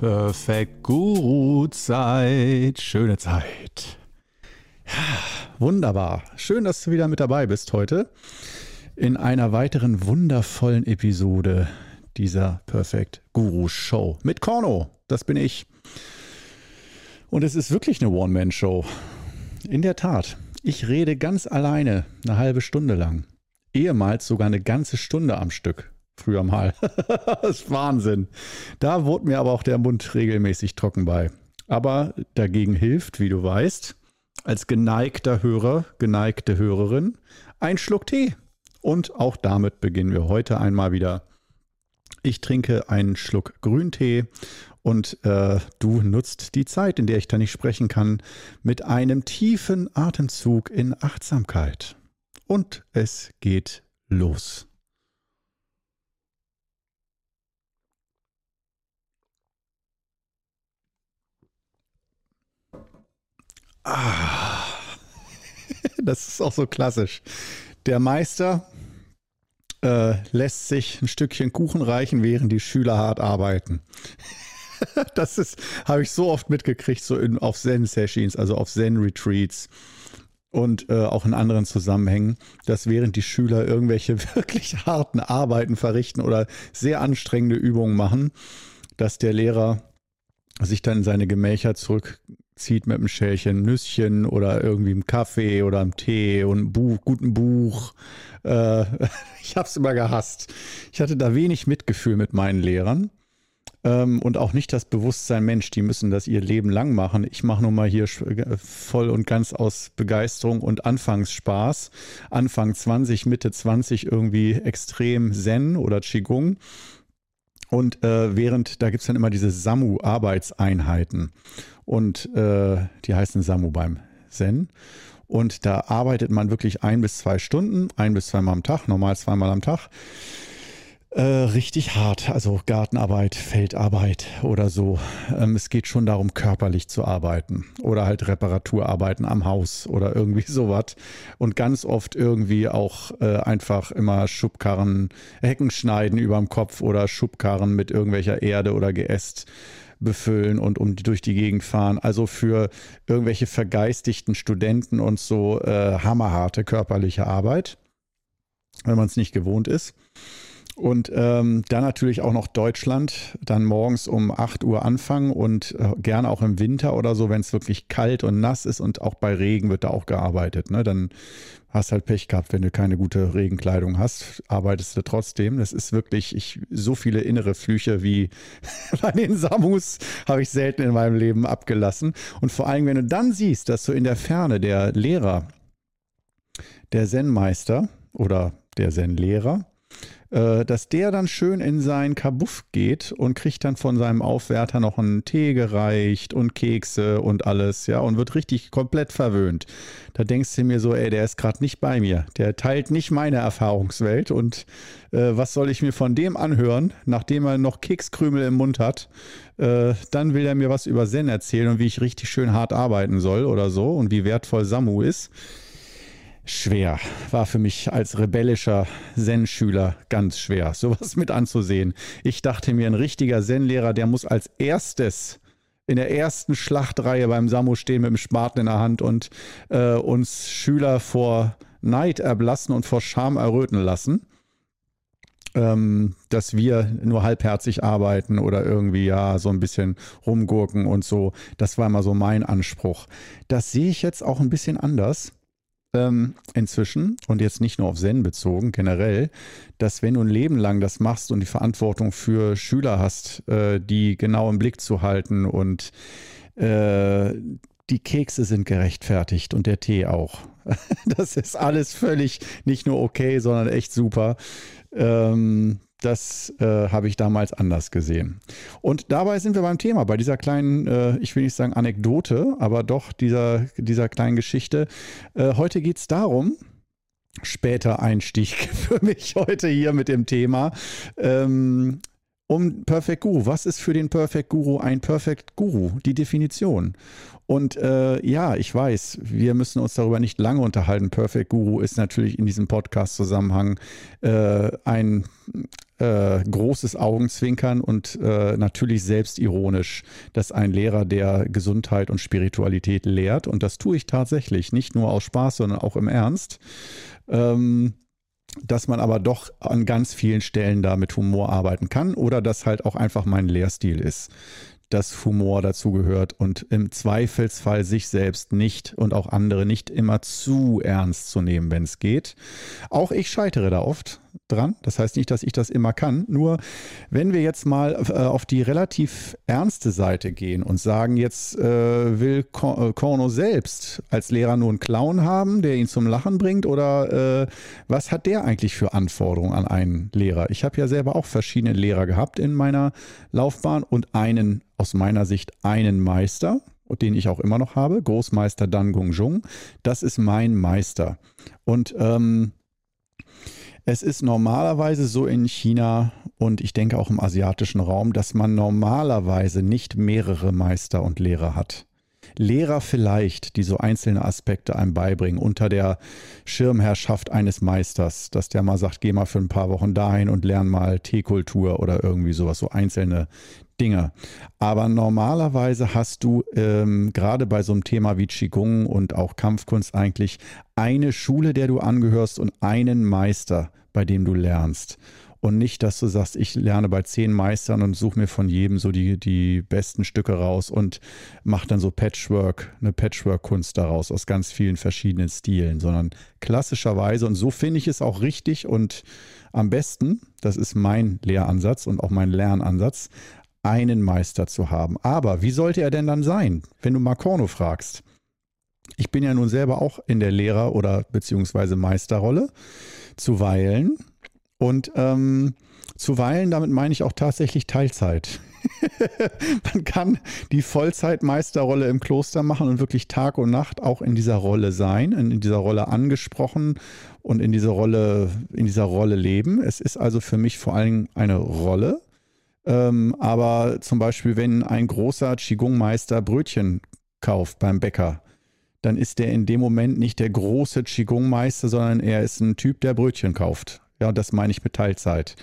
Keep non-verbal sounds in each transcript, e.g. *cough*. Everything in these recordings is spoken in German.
Perfekt Guru-Zeit. Schöne Zeit. Ja, wunderbar. Schön, dass du wieder mit dabei bist heute in einer weiteren wundervollen Episode dieser Perfect Guru Show mit Korno. Das bin ich. Und es ist wirklich eine One-Man-Show. In der Tat. Ich rede ganz alleine eine halbe Stunde lang. Ehemals sogar eine ganze Stunde am Stück früher mal. *laughs* das ist Wahnsinn. Da wurde mir aber auch der Mund regelmäßig trocken bei. Aber dagegen hilft, wie du weißt, als geneigter Hörer, geneigte Hörerin, ein Schluck Tee. Und auch damit beginnen wir heute einmal wieder. Ich trinke einen Schluck Grüntee und äh, du nutzt die Zeit, in der ich da nicht sprechen kann, mit einem tiefen Atemzug in Achtsamkeit. Und es geht los. Ah, *laughs* das ist auch so klassisch. Der Meister äh, lässt sich ein Stückchen Kuchen reichen, während die Schüler hart arbeiten. *laughs* das ist, habe ich so oft mitgekriegt, so in, auf Zen-Sessions, also auf Zen-Retreats und äh, auch in anderen Zusammenhängen, dass während die Schüler irgendwelche *laughs* wirklich harten Arbeiten verrichten oder sehr anstrengende Übungen machen, dass der Lehrer sich dann in seine Gemächer zurück zieht mit einem Schälchen Nüsschen oder irgendwie einem Kaffee oder einem Tee und einem Buch, guten Buch. Äh, *laughs* ich habe es immer gehasst. Ich hatte da wenig Mitgefühl mit meinen Lehrern ähm, und auch nicht das Bewusstsein, Mensch, die müssen das ihr Leben lang machen. Ich mache nur mal hier äh, voll und ganz aus Begeisterung und Anfangsspaß. Anfang 20, Mitte 20 irgendwie extrem Zen oder Qigong. Und äh, während, da gibt es dann immer diese SAMU-Arbeitseinheiten. Und äh, die heißen SAMU beim Zen. Und da arbeitet man wirklich ein bis zwei Stunden, ein bis zweimal am Tag, normal zweimal am Tag. Äh, richtig hart, also Gartenarbeit, Feldarbeit oder so. Ähm, es geht schon darum, körperlich zu arbeiten oder halt Reparaturarbeiten am Haus oder irgendwie *laughs* sowas. Und ganz oft irgendwie auch äh, einfach immer Schubkarren, Hecken schneiden überm Kopf oder Schubkarren mit irgendwelcher Erde oder Geäst befüllen und um durch die Gegend fahren. Also für irgendwelche vergeistigten Studenten und so äh, hammerharte körperliche Arbeit, wenn man es nicht gewohnt ist. Und ähm, dann natürlich auch noch Deutschland, dann morgens um 8 Uhr anfangen und äh, gerne auch im Winter oder so, wenn es wirklich kalt und nass ist und auch bei Regen wird da auch gearbeitet. Ne? Dann hast halt Pech gehabt, wenn du keine gute Regenkleidung hast, arbeitest du trotzdem. Das ist wirklich, ich, so viele innere Flüche wie *laughs* bei den Samus habe ich selten in meinem Leben abgelassen. Und vor allem, wenn du dann siehst, dass so in der Ferne der Lehrer, der Zen-Meister oder der Zen-Lehrer, äh, dass der dann schön in sein Kabuff geht und kriegt dann von seinem Aufwärter noch einen Tee gereicht und Kekse und alles, ja, und wird richtig komplett verwöhnt. Da denkst du mir so, ey, der ist gerade nicht bei mir. Der teilt nicht meine Erfahrungswelt und äh, was soll ich mir von dem anhören, nachdem er noch Kekskrümel im Mund hat? Äh, dann will er mir was über Zen erzählen und wie ich richtig schön hart arbeiten soll oder so und wie wertvoll Samu ist schwer. War für mich als rebellischer Zen-Schüler ganz schwer, *laughs* sowas mit anzusehen. Ich dachte mir, ein richtiger Zen-Lehrer, der muss als erstes in der ersten Schlachtreihe beim Samu stehen mit dem Spaten in der Hand und äh, uns Schüler vor Neid erblassen und vor Scham erröten lassen. Ähm, dass wir nur halbherzig arbeiten oder irgendwie ja so ein bisschen rumgurken und so. Das war immer so mein Anspruch. Das sehe ich jetzt auch ein bisschen anders ähm, inzwischen und jetzt nicht nur auf Zen bezogen, generell, dass wenn du ein Leben lang das machst und die Verantwortung für Schüler hast, äh, die genau im Blick zu halten und äh, die Kekse sind gerechtfertigt und der Tee auch. *laughs* Das ist alles völlig nicht nur okay, sondern echt super. Ähm, das äh, habe ich damals anders gesehen. Und dabei sind wir beim Thema, bei dieser kleinen, äh, ich will nicht sagen Anekdote, aber doch dieser, dieser kleinen Geschichte. Äh, heute geht es darum, später Einstieg für mich heute hier mit dem Thema. Ähm, um Perfect Guru. Was ist für den Perfect Guru ein Perfect Guru? Die Definition. Und äh, ja, ich weiß, wir müssen uns darüber nicht lange unterhalten. Perfect Guru ist natürlich in diesem Podcast-Zusammenhang äh, ein äh, großes Augenzwinkern und äh, natürlich selbstironisch, dass ein Lehrer, der Gesundheit und Spiritualität lehrt, und das tue ich tatsächlich, nicht nur aus Spaß, sondern auch im Ernst, ähm, dass man aber doch an ganz vielen Stellen da mit Humor arbeiten kann oder dass halt auch einfach mein Lehrstil ist dass Humor dazugehört und im Zweifelsfall sich selbst nicht und auch andere nicht immer zu ernst zu nehmen, wenn es geht. Auch ich scheitere da oft dran. Das heißt nicht, dass ich das immer kann. Nur wenn wir jetzt mal äh, auf die relativ ernste Seite gehen und sagen, jetzt äh, will Korno äh, selbst als Lehrer nur einen Clown haben, der ihn zum Lachen bringt oder äh, was hat der eigentlich für Anforderungen an einen Lehrer? Ich habe ja selber auch verschiedene Lehrer gehabt in meiner Laufbahn und einen, aus meiner Sicht, einen Meister, den ich auch immer noch habe, Großmeister Dan Gong Jung. Das ist mein Meister. Und ähm, es ist normalerweise so in China und ich denke auch im asiatischen Raum, dass man normalerweise nicht mehrere Meister und Lehrer hat. Lehrer vielleicht, die so einzelne Aspekte einem beibringen, unter der Schirmherrschaft eines Meisters, dass der mal sagt, geh mal für ein paar Wochen dahin und lern mal Teekultur oder irgendwie sowas, so einzelne Dinge. Aber normalerweise hast du ähm, gerade bei so einem Thema wie Qigong und auch Kampfkunst eigentlich eine Schule, der du angehörst und einen Meister, bei dem du lernst. Und nicht, dass du sagst, ich lerne bei zehn Meistern und suche mir von jedem so die, die besten Stücke raus und mache dann so Patchwork, eine Patchwork-Kunst daraus aus ganz vielen verschiedenen Stilen, sondern klassischerweise, und so finde ich es auch richtig und am besten, das ist mein Lehransatz und auch mein Lernansatz, einen Meister zu haben. Aber wie sollte er denn dann sein, wenn du Marcorno fragst? Ich bin ja nun selber auch in der Lehrer- oder beziehungsweise Meisterrolle zuweilen. Und ähm, zuweilen, damit meine ich auch tatsächlich Teilzeit. *laughs* Man kann die Vollzeitmeisterrolle im Kloster machen und wirklich Tag und Nacht auch in dieser Rolle sein, in dieser Rolle angesprochen und in dieser Rolle, in dieser Rolle leben. Es ist also für mich vor allem eine Rolle. Ähm, aber zum Beispiel, wenn ein großer Qigong-Meister Brötchen kauft beim Bäcker, dann ist der in dem Moment nicht der große Qigong-Meister, sondern er ist ein Typ, der Brötchen kauft. Ja, das meine ich mit Teilzeit.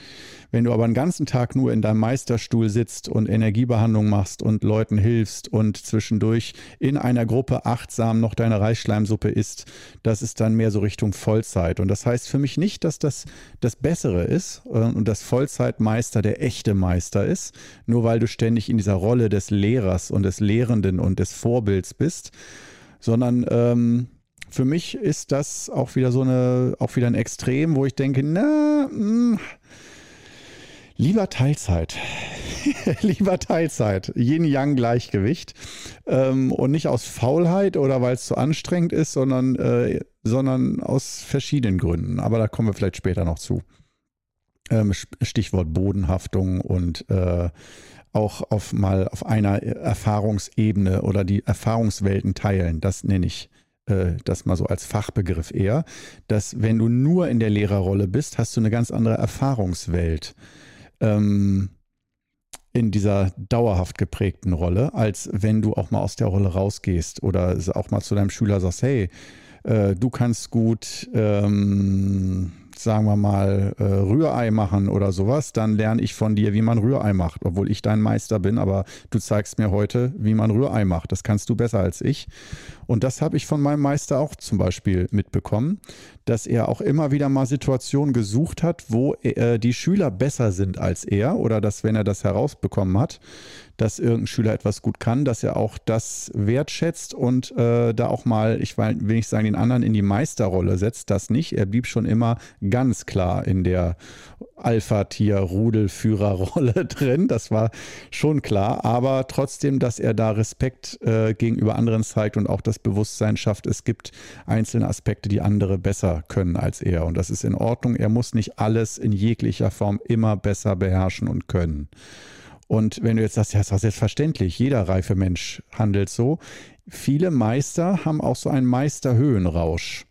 Wenn du aber einen ganzen Tag nur in deinem Meisterstuhl sitzt und Energiebehandlung machst und Leuten hilfst und zwischendurch in einer Gruppe achtsam noch deine Reisschleimsuppe isst, das ist dann mehr so Richtung Vollzeit. Und das heißt für mich nicht, dass das das Bessere ist äh, und das Vollzeitmeister der echte Meister ist, nur weil du ständig in dieser Rolle des Lehrers und des Lehrenden und des Vorbilds bist, sondern ähm, für mich ist das auch wieder so eine, auch wieder ein Extrem, wo ich denke, na, mh, hm, lieber Teilzeit. *laughs* lieber Teilzeit. Yin-Yang-Gleichgewicht. Ähm, und nicht aus Faulheit oder weil es zu anstrengend ist, sondern, äh, sondern aus verschiedenen Gründen. Aber da kommen wir vielleicht später noch zu. Ähm, Stichwort Bodenhaftung und äh, auch auf mal auf einer Erfahrungsebene oder die Erfahrungswelten teilen. Das nenne ich das mal so als Fachbegriff eher, dass wenn du nur in der Lehrerrolle bist, hast du eine ganz andere Erfahrungswelt ähm, in dieser dauerhaft geprägten Rolle, als wenn du auch mal aus der Rolle rausgehst oder auch mal zu deinem Schüler sagst, hey, äh, du kannst gut ähm, sagen wir mal, äh, Rührei machen oder sowas, dann lerne ich von dir, wie man Rührei macht, obwohl ich dein Meister bin, aber du zeigst mir heute, wie man Rührei macht. Das kannst du besser als ich. Und das habe ich von meinem Meister auch zum Beispiel mitbekommen, dass er auch immer wieder mal Situationen gesucht hat, wo äh, die Schüler besser sind als er oder dass, wenn er das herausbekommen hat, dass irgendein Schüler etwas gut kann, dass er auch das wertschätzt und äh, da auch mal, ich will nicht sagen, den anderen in die Meisterrolle setzt, das nicht. Er blieb schon immer ganz klar in der Alpha-Tier-Rudelführerrolle *laughs* drin. Das war schon klar, aber trotzdem, dass er da Respekt äh, gegenüber anderen zeigt und auch das Bewusstsein schafft, es gibt einzelne Aspekte, die andere besser können als er. Und das ist in Ordnung. Er muss nicht alles in jeglicher Form immer besser beherrschen und können. Und wenn du jetzt sagst, ja, ist doch selbstverständlich, jeder reife Mensch handelt so. Viele Meister haben auch so einen Meisterhöhenrausch.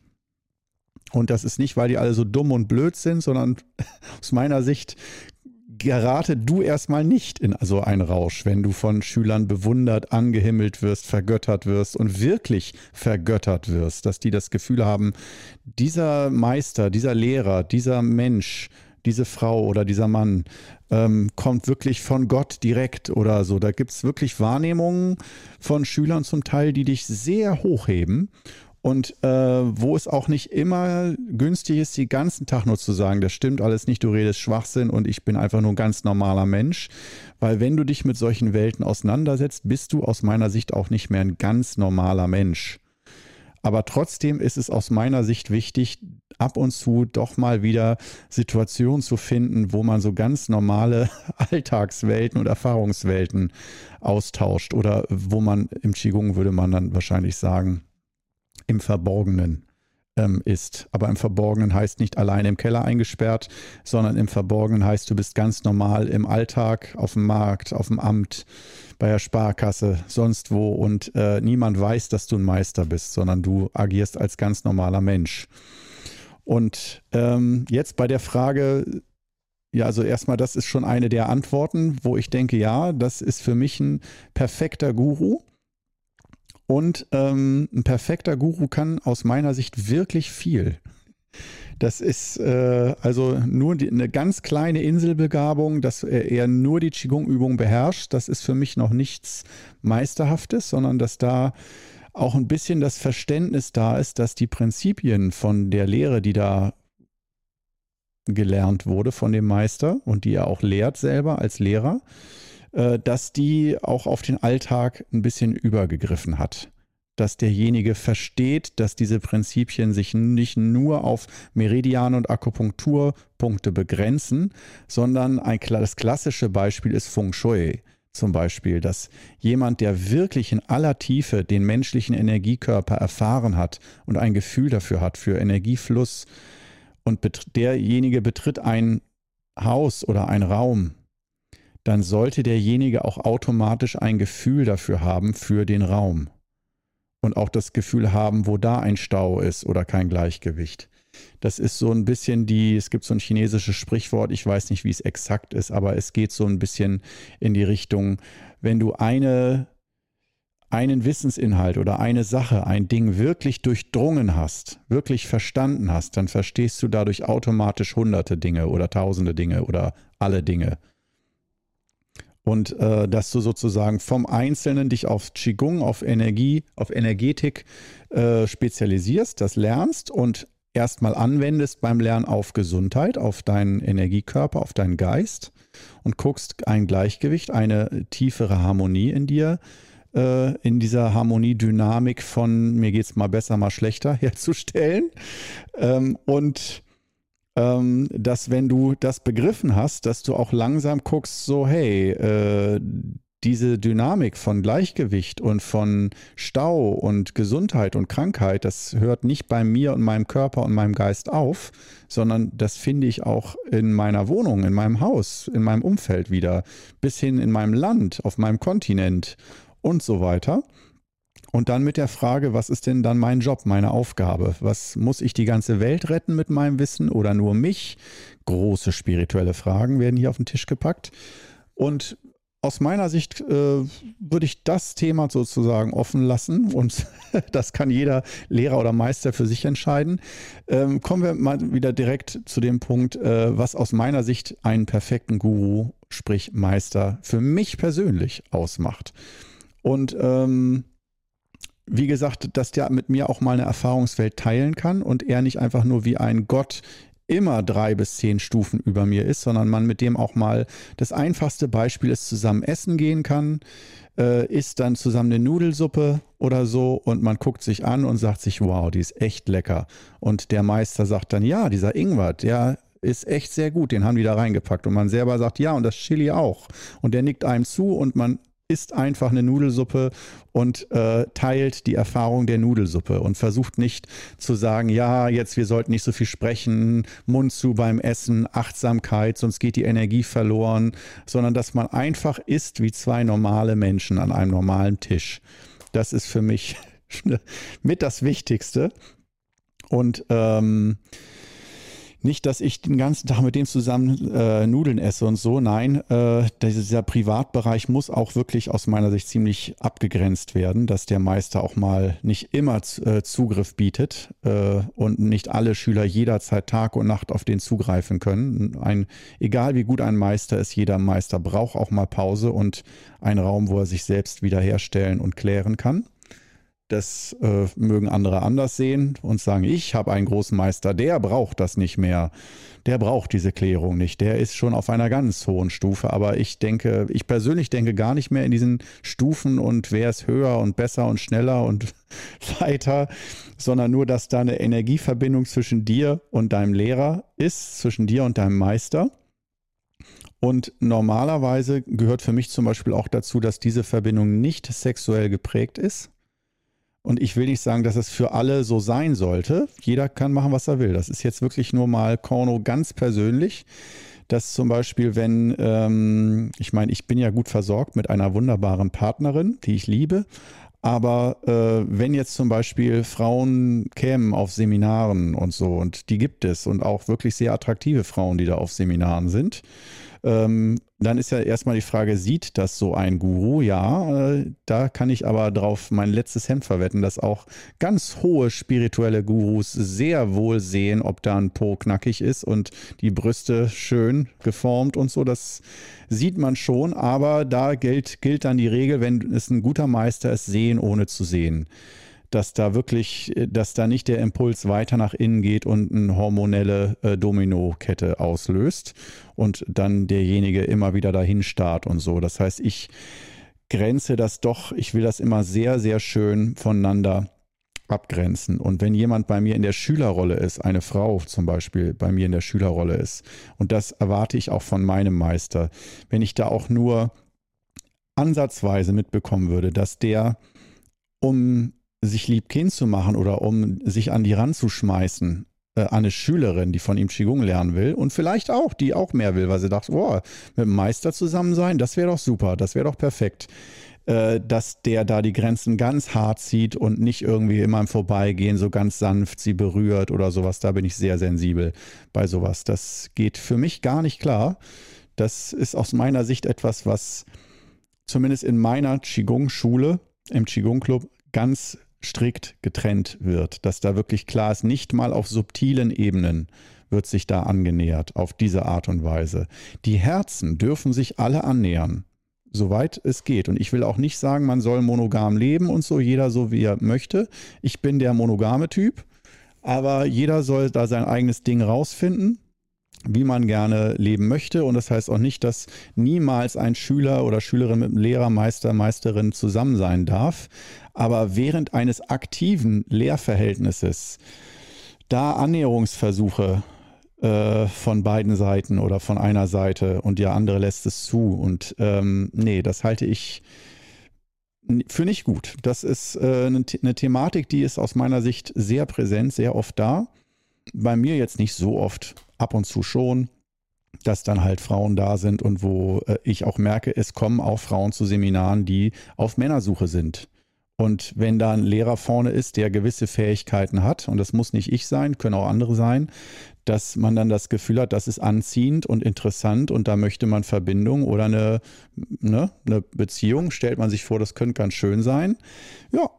Und das ist nicht, weil die alle so dumm und blöd sind, sondern *laughs* aus meiner Sicht gerate du erstmal nicht in so einen Rausch, wenn du von Schülern bewundert, angehimmelt wirst, vergöttert wirst und wirklich vergöttert wirst, dass die das Gefühl haben, dieser Meister, dieser Lehrer, dieser Mensch, diese Frau oder dieser Mann ähm, kommt wirklich von Gott direkt oder so. Da gibt es wirklich Wahrnehmungen von Schülern zum Teil, die dich sehr hochheben und äh, wo es auch nicht immer günstig ist, den ganzen Tag nur zu sagen, das stimmt alles nicht, du redest Schwachsinn und ich bin einfach nur ein ganz normaler Mensch. Weil wenn du dich mit solchen Welten auseinandersetzt, bist du aus meiner Sicht auch nicht mehr ein ganz normaler Mensch. Aber trotzdem ist es aus meiner Sicht wichtig, ab und zu doch mal wieder Situationen zu finden, wo man so ganz normale *laughs* Alltagswelten und Erfahrungswelten austauscht oder wo man im Qigong würde man dann wahrscheinlich sagen, im Verborgenen ähm, ist. Aber im Verborgenen heißt nicht allein im Keller eingesperrt, sondern im Verborgenen heißt, du bist ganz normal im Alltag, auf dem Markt, auf dem Amt, bei der Sparkasse, sonst wo und äh, niemand weiß, dass du ein Meister bist, sondern du agierst als ganz normaler Mensch. Und ähm, jetzt bei der Frage, ja, also erstmal, das ist schon eine der Antworten, wo ich denke, ja, das ist für mich ein perfekter Guru und ähm, ein perfekter Guru kann aus meiner Sicht wirklich viel. Das ist äh, also nur die, eine ganz kleine Inselbegabung, dass er nur die Qigong-Übung beherrscht. Das ist für mich noch nichts Meisterhaftes, sondern dass da auch ein bisschen das Verständnis da ist, dass die Prinzipien von der Lehre, die da gelernt wurde von dem Meister und die er auch lehrt selber als Lehrer, dass die auch auf den Alltag ein bisschen übergegriffen hat. Dass derjenige versteht, dass diese Prinzipien sich nicht nur auf Meridian- und Akupunkturpunkte begrenzen, sondern ein, das klassische Beispiel ist Feng Shui zum Beispiel, dass jemand, der wirklich in aller Tiefe den menschlichen Energiekörper erfahren hat und ein Gefühl dafür hat, für Energiefluss, und derjenige betritt ein Haus oder ein Raum, dann sollte derjenige auch automatisch ein Gefühl dafür haben für den Raum. Und auch das Gefühl haben, wo da ein Stau ist oder kein Gleichgewicht. Das ist so ein bisschen die, es gibt so ein chinesisches Sprichwort, ich weiß nicht, wie es exakt ist, aber es geht so ein bisschen in die Richtung, wenn du eine, einen Wissensinhalt oder eine Sache, ein Ding wirklich durchdrungen hast, wirklich verstanden hast, dann verstehst du dadurch automatisch hunderte Dinge oder tausende Dinge oder alle Dinge und äh, dass du sozusagen vom Einzelnen dich auf Qigong, auf Energie, auf Energetik äh, spezialisierst, das lernst und erstmal anwendest beim Lernen auf Gesundheit, auf deinen Energiekörper, auf deinen Geist und guckst ein Gleichgewicht, eine tiefere Harmonie in dir, äh, in dieser Harmoniedynamik von mir geht es mal besser, mal schlechter *laughs* herzustellen. Ähm, und ähm, dass wenn du das begriffen hast, dass du auch langsam guckst, so hey, äh, diese Dynamik von Gleichgewicht und von Stau und Gesundheit und Krankheit, das hört nicht bei mir und meinem Körper und meinem Geist auf, sondern das finde ich auch in meiner Wohnung, in meinem Haus, in meinem Umfeld wieder, bis hin in meinem Land, auf meinem Kontinent und so weiter. Und dann mit der Frage, was ist denn dann mein Job, meine Aufgabe? Was muss ich die ganze Welt retten mit meinem Wissen oder nur mich? Große spirituelle Fragen werden hier auf den Tisch gepackt. Und aus meiner Sicht äh, würde ich das Thema sozusagen offen lassen und *laughs* das kann jeder Lehrer oder Meister für sich entscheiden. Ähm, kommen wir mal wieder direkt zu dem Punkt, äh, was aus meiner Sicht einen perfekten Guru, sprich Meister, für mich persönlich ausmacht. Und ähm, wie gesagt, dass der mit mir auch mal eine Erfahrungswelt teilen kann und er nicht einfach nur wie ein Gott immer drei bis zehn Stufen über mir ist, sondern man mit dem auch mal das einfachste Beispiel ist, zusammen essen gehen kann, äh, isst dann zusammen eine Nudelsuppe oder so und man guckt sich an und sagt sich, wow, die ist echt lecker. Und der Meister sagt dann, ja, dieser Ingwer, der ist echt sehr gut, den haben die da reingepackt. Und man selber sagt, ja, und das Chili auch. Und der nickt einem zu und man isst einfach eine Nudelsuppe und äh, teilt die Erfahrung der Nudelsuppe und versucht nicht zu sagen, ja, jetzt wir sollten nicht so viel sprechen, Mund zu beim Essen, Achtsamkeit, sonst geht die Energie verloren, sondern dass man einfach isst wie zwei normale Menschen an einem normalen Tisch. Das ist für mich *laughs* mit das Wichtigste. Und ähm, nicht, dass ich den ganzen Tag mit dem zusammen äh, Nudeln esse und so. Nein, äh, dieser Privatbereich muss auch wirklich aus meiner Sicht ziemlich abgegrenzt werden, dass der Meister auch mal nicht immer äh, Zugriff bietet äh, und nicht alle Schüler jederzeit Tag und Nacht auf den zugreifen können. Ein, egal wie gut ein Meister ist, jeder Meister braucht auch mal Pause und einen Raum, wo er sich selbst wiederherstellen und klären kann. Das äh, mögen andere anders sehen und sagen, ich habe einen großen Meister, der braucht das nicht mehr. Der braucht diese Klärung nicht. Der ist schon auf einer ganz hohen Stufe. Aber ich denke, ich persönlich denke gar nicht mehr in diesen Stufen und wer ist höher und besser und schneller und *laughs* weiter, sondern nur, dass da eine Energieverbindung zwischen dir und deinem Lehrer ist, zwischen dir und deinem Meister. Und normalerweise gehört für mich zum Beispiel auch dazu, dass diese Verbindung nicht sexuell geprägt ist und ich will nicht sagen, dass es für alle so sein sollte. Jeder kann machen, was er will. Das ist jetzt wirklich nur mal Korno ganz persönlich. Dass zum Beispiel, wenn, ähm, ich meine, ich bin ja gut versorgt mit einer wunderbaren Partnerin, die ich liebe. Aber äh, wenn jetzt zum Beispiel Frauen kämen auf Seminaren und so, und die gibt es, und auch wirklich sehr attraktive Frauen, die da auf Seminaren sind, ähm, dann ist ja erstmal die Frage, sieht das so ein Guru? Ja, äh, da kann ich aber drauf mein letztes Hemd verwetten, dass auch ganz hohe spirituelle Gurus sehr wohl sehen, ob da ein Po knackig ist und die Brüste schön geformt und so. Das sieht man schon, aber da gilt, gilt dann die Regel, wenn es ein guter Meister ist, sehen ohne zu sehen dass da wirklich, dass da nicht der Impuls weiter nach innen geht und eine hormonelle äh, Domino-Kette auslöst und dann derjenige immer wieder dahin starrt und so. Das heißt, ich grenze das doch, ich will das immer sehr, sehr schön voneinander abgrenzen. Und wenn jemand bei mir in der Schülerrolle ist, eine Frau zum Beispiel bei mir in der Schülerrolle ist, und das erwarte ich auch von meinem Meister, wenn ich da auch nur ansatzweise mitbekommen würde, dass der um sich lieb Kind zu machen oder um sich an die ranzuschmeißen, äh, an eine Schülerin, die von ihm Qigong lernen will und vielleicht auch, die auch mehr will, weil sie dachte, boah, mit dem Meister zusammen sein, das wäre doch super, das wäre doch perfekt. Äh, dass der da die Grenzen ganz hart zieht und nicht irgendwie immer im Vorbeigehen so ganz sanft sie berührt oder sowas. Da bin ich sehr sensibel bei sowas. Das geht für mich gar nicht klar. Das ist aus meiner Sicht etwas, was zumindest in meiner Qigong-Schule, im Qigong-Club, ganz strikt getrennt wird, dass da wirklich klar ist, nicht mal auf subtilen Ebenen wird sich da angenähert, auf diese Art und Weise. Die Herzen dürfen sich alle annähern, soweit es geht. Und ich will auch nicht sagen, man soll monogam leben und so, jeder so wie er möchte. Ich bin der monogame Typ, aber jeder soll da sein eigenes Ding rausfinden wie man gerne leben möchte. Und das heißt auch nicht, dass niemals ein Schüler oder Schülerin mit einem Lehrer, Meister, Meisterin zusammen sein darf. Aber während eines aktiven Lehrverhältnisses da Annäherungsversuche äh, von beiden Seiten oder von einer Seite und die andere lässt es zu. Und ähm, nee, das halte ich für nicht gut. Das ist äh, eine, eine Thematik, die ist aus meiner Sicht sehr präsent, sehr oft da. Bei mir jetzt nicht so oft ab und zu schon, dass dann halt Frauen da sind und wo äh, ich auch merke, es kommen auch Frauen zu Seminaren, die auf Männersuche sind. Und wenn da ein Lehrer vorne ist, der gewisse Fähigkeiten hat, und das muss nicht ich sein, können auch andere sein, dass man dann das Gefühl hat, das ist anziehend und interessant und da möchte man Verbindung oder eine, ne, eine Beziehung, stellt man sich vor, das könnte ganz schön sein. Ja,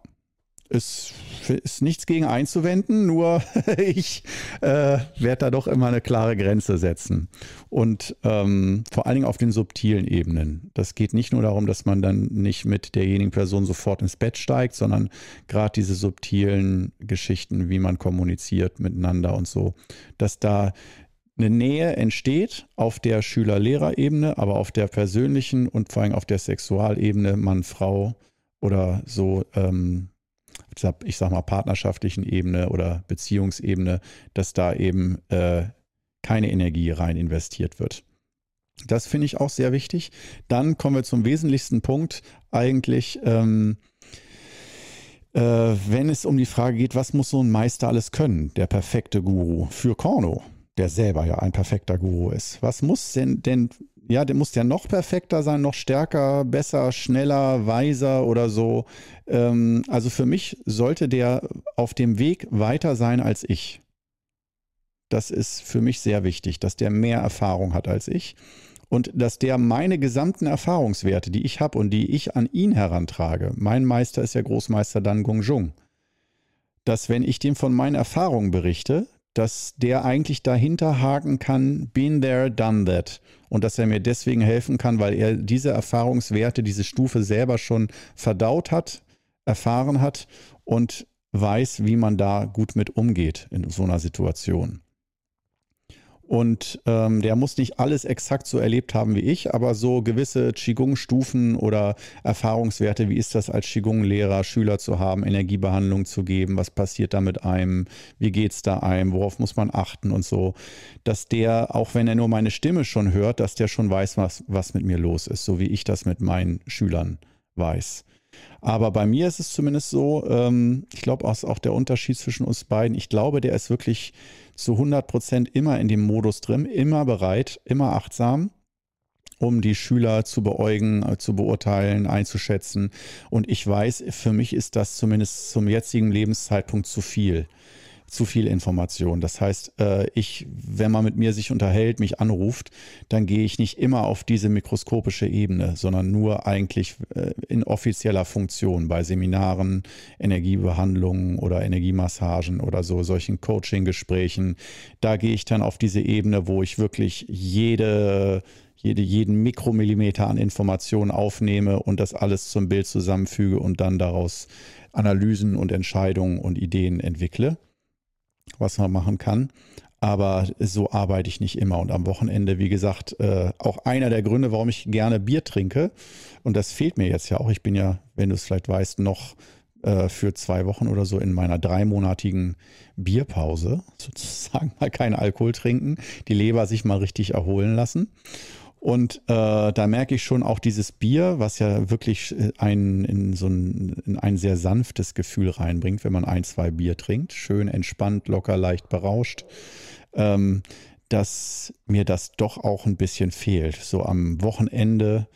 es ist nichts gegen einzuwenden, nur *laughs* ich äh, werde da doch immer eine klare Grenze setzen. Und ähm, vor allen Dingen auf den subtilen Ebenen. Das geht nicht nur darum, dass man dann nicht mit derjenigen Person sofort ins Bett steigt, sondern gerade diese subtilen Geschichten, wie man kommuniziert miteinander und so, dass da eine Nähe entsteht auf der Schüler-Lehrer-Ebene, aber auf der persönlichen und vor allem auf der Sexualebene Mann-Frau oder so ähm, ich sag mal, partnerschaftlichen Ebene oder Beziehungsebene, dass da eben äh, keine Energie rein investiert wird. Das finde ich auch sehr wichtig. Dann kommen wir zum wesentlichsten Punkt eigentlich. Ähm, äh, wenn es um die Frage geht, was muss so ein Meister alles können, der perfekte Guru für Korno, der selber ja ein perfekter Guru ist. Was muss denn, denn ja, der muss ja noch perfekter sein, noch stärker, besser, schneller, weiser oder so. Ähm, also für mich sollte der auf dem Weg weiter sein als ich. Das ist für mich sehr wichtig, dass der mehr Erfahrung hat als ich und dass der meine gesamten Erfahrungswerte, die ich habe und die ich an ihn herantrage, mein Meister ist ja Großmeister Dan Gongzhong, dass wenn ich dem von meinen Erfahrungen berichte, dass der eigentlich dahinter haken kann, been there, done that. Und dass er mir deswegen helfen kann, weil er diese Erfahrungswerte, diese Stufe selber schon verdaut hat, erfahren hat und weiß, wie man da gut mit umgeht in so einer Situation. Und ähm, der muss nicht alles exakt so erlebt haben wie ich, aber so gewisse Qigong-Stufen oder Erfahrungswerte, wie ist das als Qigong-Lehrer, Schüler zu haben, Energiebehandlung zu geben, was passiert da mit einem, wie geht es da einem, worauf muss man achten und so, dass der, auch wenn er nur meine Stimme schon hört, dass der schon weiß, was, was mit mir los ist, so wie ich das mit meinen Schülern weiß. Aber bei mir ist es zumindest so, ähm, ich glaube auch, auch der Unterschied zwischen uns beiden, ich glaube, der ist wirklich zu 100 Prozent immer in dem Modus drin, immer bereit, immer achtsam, um die Schüler zu beäugen, äh, zu beurteilen, einzuschätzen. Und ich weiß, für mich ist das zumindest zum jetzigen Lebenszeitpunkt zu viel zu viel Information. Das heißt, äh, ich, wenn man mit mir sich unterhält, mich anruft, dann gehe ich nicht immer auf diese mikroskopische Ebene, sondern nur eigentlich äh, in offizieller Funktion bei Seminaren, Energiebehandlungen oder Energiemassagen oder so solchen Coaching-Gesprächen. Da gehe ich dann auf diese Ebene, wo ich wirklich jede jede, jeden Mikromillimeter an Informationen aufnehme und das alles zum Bild zusammenfüge und dann daraus Analysen und Entscheidungen und Ideen entwickle was man machen kann. Aber so arbeite ich nicht immer. Und am Wochenende, wie gesagt, äh, auch einer der Gründe, warum ich gerne Bier trinke. Und das fehlt mir jetzt ja auch. Ich bin ja, wenn du es vielleicht weißt, noch äh, für zwei Wochen oder so in meiner dreimonatigen Bierpause, *laughs* sozusagen mal kein Alkohol trinken, die Leber sich mal richtig erholen lassen. Und äh, da merke ich schon auch dieses Bier, was ja wirklich äh, ein, in so ein, in ein sehr sanftes Gefühl reinbringt, wenn man ein, zwei Bier trinkt. Schön entspannt, locker, leicht berauscht. Ähm, dass mir das doch auch ein bisschen fehlt. So am Wochenende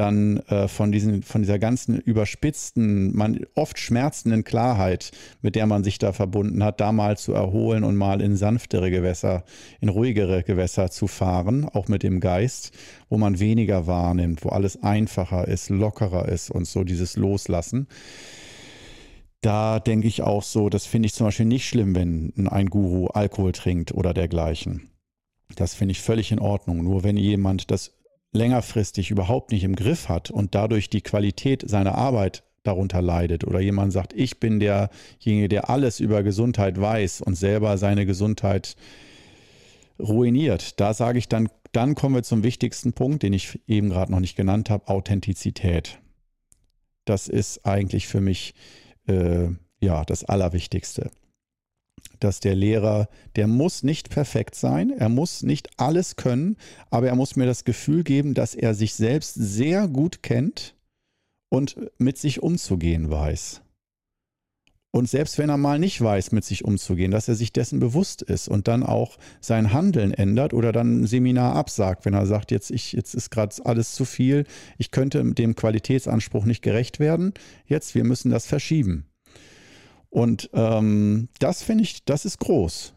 dann äh, von, diesen, von dieser ganzen überspitzten, man, oft schmerzenden Klarheit, mit der man sich da verbunden hat, da mal zu erholen und mal in sanftere Gewässer, in ruhigere Gewässer zu fahren, auch mit dem Geist, wo man weniger wahrnimmt, wo alles einfacher ist, lockerer ist und so dieses Loslassen. Da denke ich auch so, das finde ich zum Beispiel nicht schlimm, wenn ein Guru Alkohol trinkt oder dergleichen. Das finde ich völlig in Ordnung. Nur wenn jemand das längerfristig überhaupt nicht im Griff hat und dadurch die Qualität seiner Arbeit darunter leidet oder jemand sagt, ich bin derjenige, der alles über Gesundheit weiß und selber seine Gesundheit ruiniert, da sage ich dann, dann kommen wir zum wichtigsten Punkt, den ich eben gerade noch nicht genannt habe, Authentizität. Das ist eigentlich für mich äh, ja das Allerwichtigste dass der Lehrer, der muss nicht perfekt sein, er muss nicht alles können, aber er muss mir das Gefühl geben, dass er sich selbst sehr gut kennt und mit sich umzugehen weiß. Und selbst wenn er mal nicht weiß, mit sich umzugehen, dass er sich dessen bewusst ist und dann auch sein Handeln ändert oder dann ein Seminar absagt, wenn er sagt, jetzt, ich, jetzt ist gerade alles zu viel, ich könnte dem Qualitätsanspruch nicht gerecht werden, jetzt, wir müssen das verschieben. Und ähm, das finde ich, das ist groß.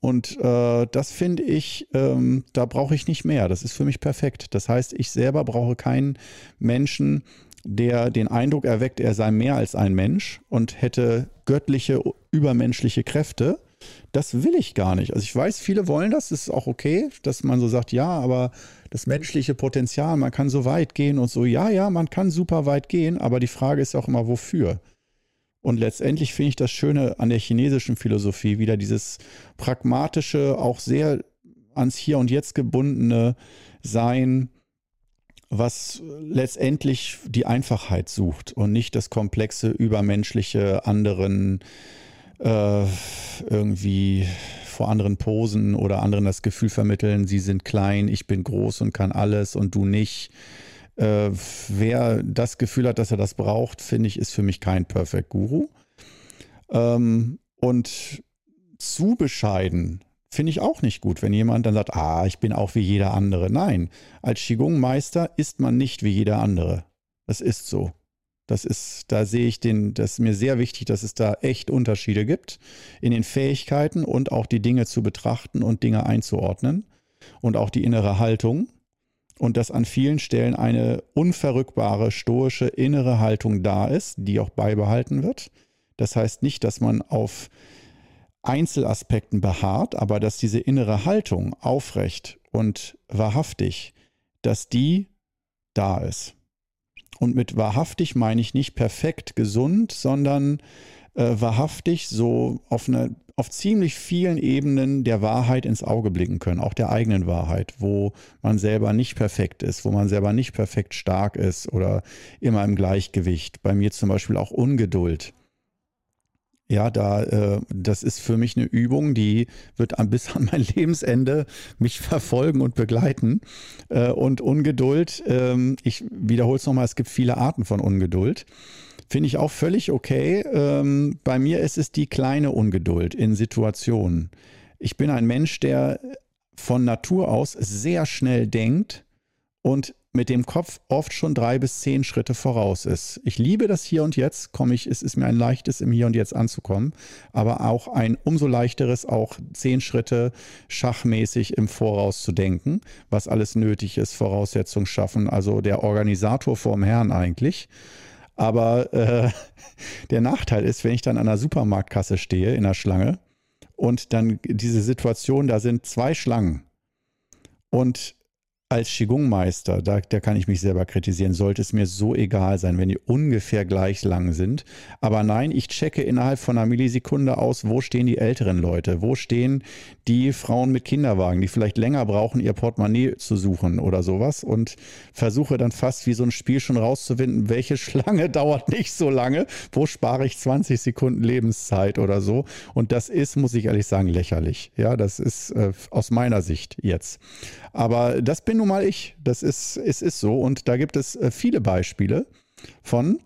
Und äh, das finde ich, ähm, da brauche ich nicht mehr. Das ist für mich perfekt. Das heißt, ich selber brauche keinen Menschen, der den Eindruck erweckt, er sei mehr als ein Mensch und hätte göttliche, übermenschliche Kräfte. Das will ich gar nicht. Also ich weiß, viele wollen das, das ist auch okay, dass man so sagt, ja, aber das menschliche Potenzial, man kann so weit gehen und so, ja, ja, man kann super weit gehen, aber die Frage ist auch immer, wofür? Und letztendlich finde ich das Schöne an der chinesischen Philosophie wieder dieses pragmatische, auch sehr ans Hier und Jetzt gebundene Sein, was letztendlich die Einfachheit sucht und nicht das komplexe, übermenschliche, anderen äh, irgendwie vor anderen posen oder anderen das Gefühl vermitteln, sie sind klein, ich bin groß und kann alles und du nicht. Äh, wer das Gefühl hat, dass er das braucht, finde ich, ist für mich kein Perfect Guru. Ähm, und zu bescheiden finde ich auch nicht gut, wenn jemand dann sagt, ah, ich bin auch wie jeder andere. Nein, als Qigong-Meister ist man nicht wie jeder andere. Das ist so. Das ist, da sehe ich den, das ist mir sehr wichtig, dass es da echt Unterschiede gibt in den Fähigkeiten und auch die Dinge zu betrachten und Dinge einzuordnen und auch die innere Haltung. Und dass an vielen Stellen eine unverrückbare, stoische innere Haltung da ist, die auch beibehalten wird. Das heißt nicht, dass man auf Einzelaspekten beharrt, aber dass diese innere Haltung aufrecht und wahrhaftig, dass die da ist. Und mit wahrhaftig meine ich nicht perfekt gesund, sondern äh, wahrhaftig so auf, eine, auf ziemlich vielen Ebenen der Wahrheit ins Auge blicken können, auch der eigenen Wahrheit, wo man selber nicht perfekt ist, wo man selber nicht perfekt stark ist oder immer im Gleichgewicht. Bei mir zum Beispiel auch Ungeduld. Ja, da, äh, das ist für mich eine Übung, die wird an, *laughs* bis an mein Lebensende mich verfolgen und begleiten. Äh, und Ungeduld, äh, ich wiederhole es nochmal, es gibt viele Arten von Ungeduld. Finde ich auch völlig okay. Ähm, bei mir ist es die kleine Ungeduld in Situationen. Ich bin ein Mensch, der von Natur aus sehr schnell denkt und mit dem Kopf oft schon drei bis zehn Schritte voraus ist. Ich liebe das Hier und Jetzt, komme ich, es ist mir ein leichtes, im Hier und Jetzt anzukommen, aber auch ein umso leichteres, auch zehn Schritte schachmäßig im Voraus zu denken, was alles nötig ist, Voraussetzungen schaffen, also der Organisator vorm Herrn eigentlich. Aber äh, der Nachteil ist, wenn ich dann an der Supermarktkasse stehe in der Schlange und dann diese Situation, da sind zwei Schlangen und als Qigong-Meister, da, da kann ich mich selber kritisieren, sollte es mir so egal sein, wenn die ungefähr gleich lang sind. Aber nein, ich checke innerhalb von einer Millisekunde aus, wo stehen die älteren Leute, wo stehen die Frauen mit Kinderwagen, die vielleicht länger brauchen, ihr Portemonnaie zu suchen oder sowas und versuche dann fast wie so ein Spiel schon rauszufinden, welche Schlange *laughs* dauert nicht so lange, wo spare ich 20 Sekunden Lebenszeit oder so. Und das ist, muss ich ehrlich sagen, lächerlich. Ja, das ist äh, aus meiner Sicht jetzt. Aber das bin nun mal ich. Das ist, es ist so. Und da gibt es äh, viele Beispiele von.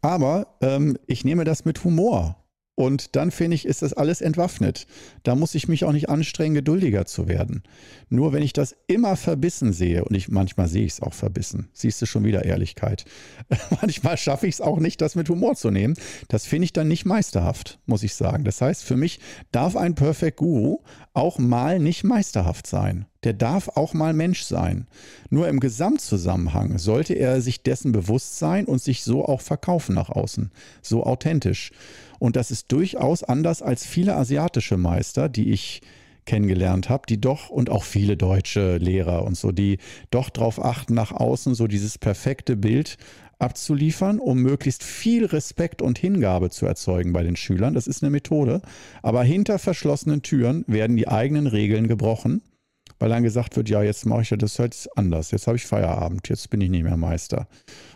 Aber ähm, ich nehme das mit Humor. Und dann finde ich, ist das alles entwaffnet. Da muss ich mich auch nicht anstrengen, geduldiger zu werden. Nur wenn ich das immer verbissen sehe, und ich manchmal sehe ich es auch verbissen, siehst du schon wieder Ehrlichkeit. *laughs* manchmal schaffe ich es auch nicht, das mit Humor zu nehmen. Das finde ich dann nicht meisterhaft, muss ich sagen. Das heißt, für mich darf ein Perfect Guru auch mal nicht meisterhaft sein. Der darf auch mal Mensch sein. Nur im Gesamtzusammenhang sollte er sich dessen bewusst sein und sich so auch verkaufen nach außen. So authentisch. Und das ist durchaus anders als viele asiatische Meister, die ich kennengelernt habe, die doch und auch viele deutsche Lehrer und so, die doch darauf achten, nach außen so dieses perfekte Bild abzuliefern, um möglichst viel Respekt und Hingabe zu erzeugen bei den Schülern. Das ist eine Methode. Aber hinter verschlossenen Türen werden die eigenen Regeln gebrochen weil dann gesagt wird, ja, jetzt mache ich das halt anders. Jetzt habe ich Feierabend, jetzt bin ich nicht mehr Meister.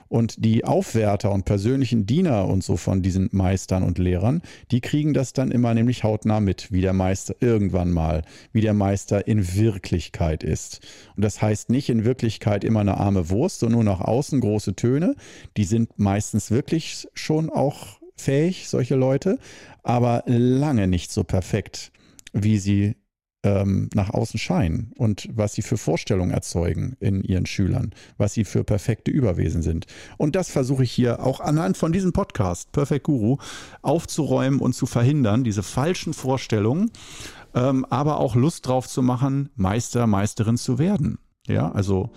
Und die Aufwärter und persönlichen Diener und so von diesen Meistern und Lehrern, die kriegen das dann immer nämlich hautnah mit, wie der Meister irgendwann mal, wie der Meister in Wirklichkeit ist. Und das heißt nicht in Wirklichkeit immer eine arme Wurst, sondern nur nach außen große Töne. Die sind meistens wirklich schon auch fähig, solche Leute, aber lange nicht so perfekt, wie sie ähm, nach außen scheinen und was sie für Vorstellungen erzeugen in ihren Schülern, was sie für perfekte Überwesen sind. Und das versuche ich hier auch anhand von diesem Podcast, Perfect Guru, aufzuräumen und zu verhindern, diese falschen Vorstellungen, ähm, aber auch Lust drauf zu machen, Meister, Meisterin zu werden. Ja, also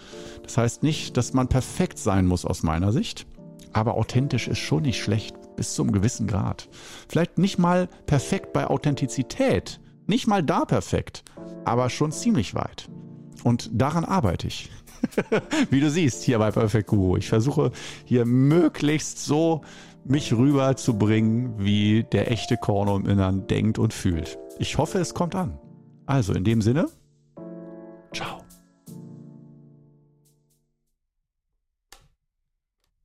das heißt nicht, dass man perfekt sein muss aus meiner Sicht, aber authentisch ist schon nicht schlecht bis zum gewissen Grad. Vielleicht nicht mal perfekt bei Authentizität, nicht mal da perfekt, aber schon ziemlich weit. Und daran arbeite ich. *laughs* Wie du siehst hier bei Perfect Guru. Ich versuche hier möglichst so mich rüberzubringen, wie der echte Korno im Innern denkt und fühlt. Ich hoffe, es kommt an. Also in dem Sinne, ciao.